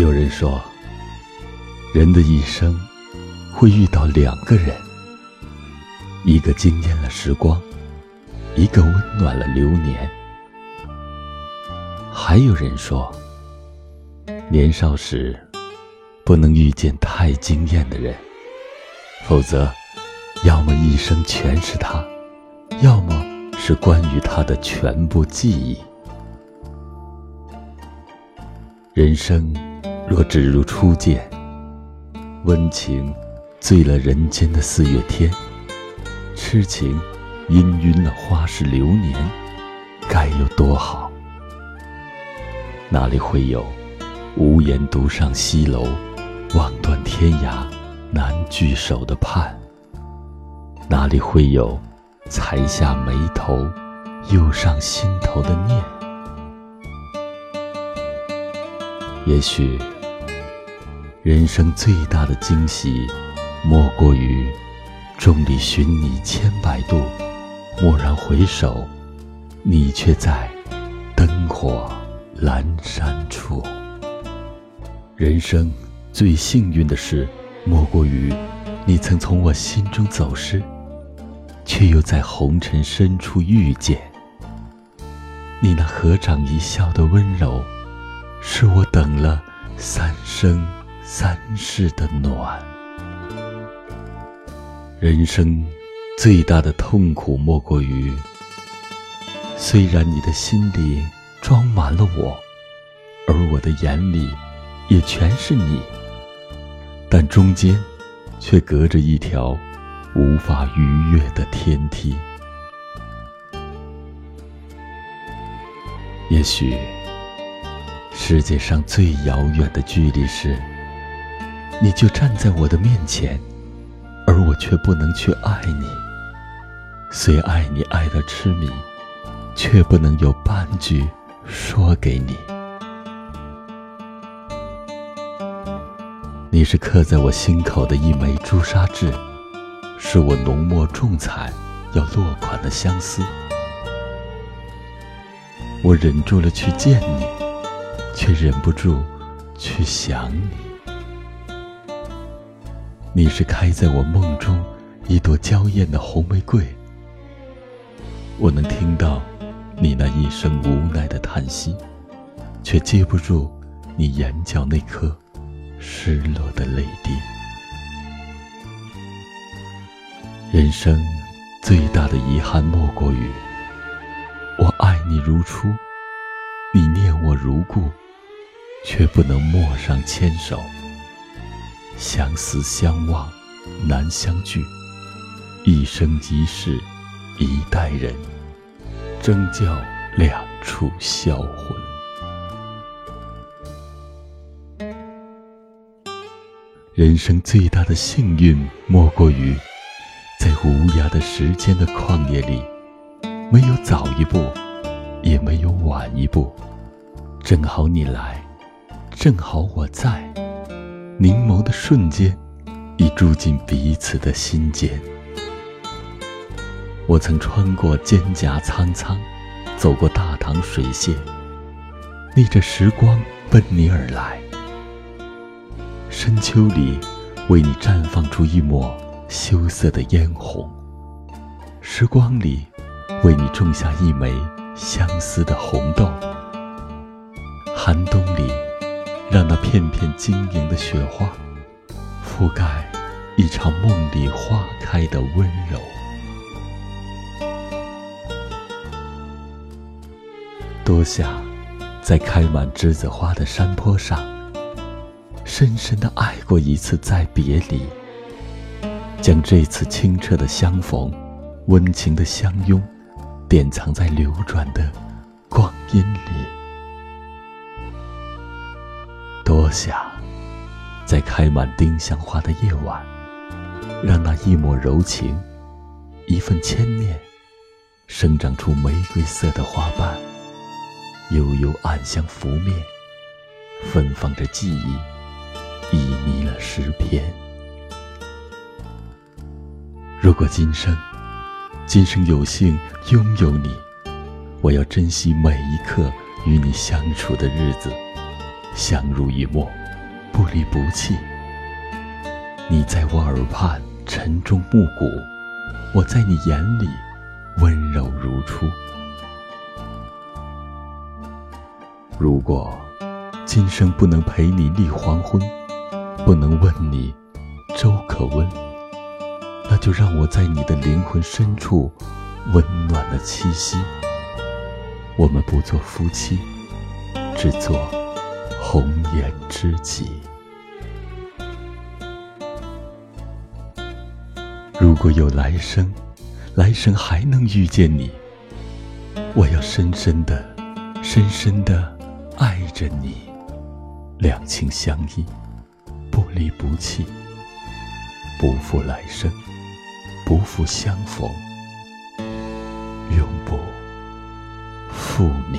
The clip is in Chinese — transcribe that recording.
有人说，人的一生会遇到两个人，一个惊艳了时光，一个温暖了流年。还有人说，年少时不能遇见太惊艳的人，否则，要么一生全是他，要么是关于他的全部记忆。人生若只如初见，温情醉了人间的四月天，痴情氤氲了花市流年，该有多好？哪里会有无言独上西楼，望断天涯难聚首的盼？哪里会有才下眉头，又上心头的念？也许，人生最大的惊喜，莫过于众里寻你千百度，蓦然回首，你却在灯火阑珊处。人生最幸运的事，莫过于你曾从我心中走失，却又在红尘深处遇见。你那合掌一笑的温柔。是我等了三生三世的暖。人生最大的痛苦莫过于，虽然你的心里装满了我，而我的眼里也全是你，但中间却隔着一条无法逾越的天梯。也许。世界上最遥远的距离是，你就站在我的面前，而我却不能去爱你。虽爱你爱得痴迷，却不能有半句说给你。你是刻在我心口的一枚朱砂痣，是我浓墨重彩要落款的相思。我忍住了去见你。却忍不住去想你。你是开在我梦中一朵娇艳的红玫瑰，我能听到你那一声无奈的叹息，却接不住你眼角那颗失落的泪滴。人生最大的遗憾莫过于，我爱你如初，你念我如故。却不能陌上牵手，相思相望难相聚，一生一世一代人，争教两处销魂。人生最大的幸运，莫过于在无涯的时间的旷野里，没有早一步，也没有晚一步，正好你来。正好我在，凝眸的瞬间，已住进彼此的心间。我曾穿过蒹葭苍苍，走过大唐水榭，逆着时光奔你而来。深秋里，为你绽放出一抹羞涩的嫣红；时光里，为你种下一枚相思的红豆。寒冬里。让那片片晶莹的雪花覆盖一场梦里花开的温柔。多想在开满栀子花的山坡上，深深的爱过一次再别离，将这次清澈的相逢、温情的相拥，典藏在流转的光阴里。多想，在开满丁香花的夜晚，让那一抹柔情，一份牵念，生长出玫瑰色的花瓣，悠悠暗香拂面，芬芳着记忆，旖旎了诗篇。如果今生，今生有幸拥有你，我要珍惜每一刻与你相处的日子。相濡以沫，不离不弃。你在我耳畔晨钟暮鼓，我在你眼里温柔如初。如果今生不能陪你立黄昏，不能问你粥可温，那就让我在你的灵魂深处温暖了栖息。我们不做夫妻，只做红颜知己。如果有来生，来生还能遇见你，我要深深的、深深的爱着你，两情相依，不离不弃，不负来生，不负相逢，永不负你。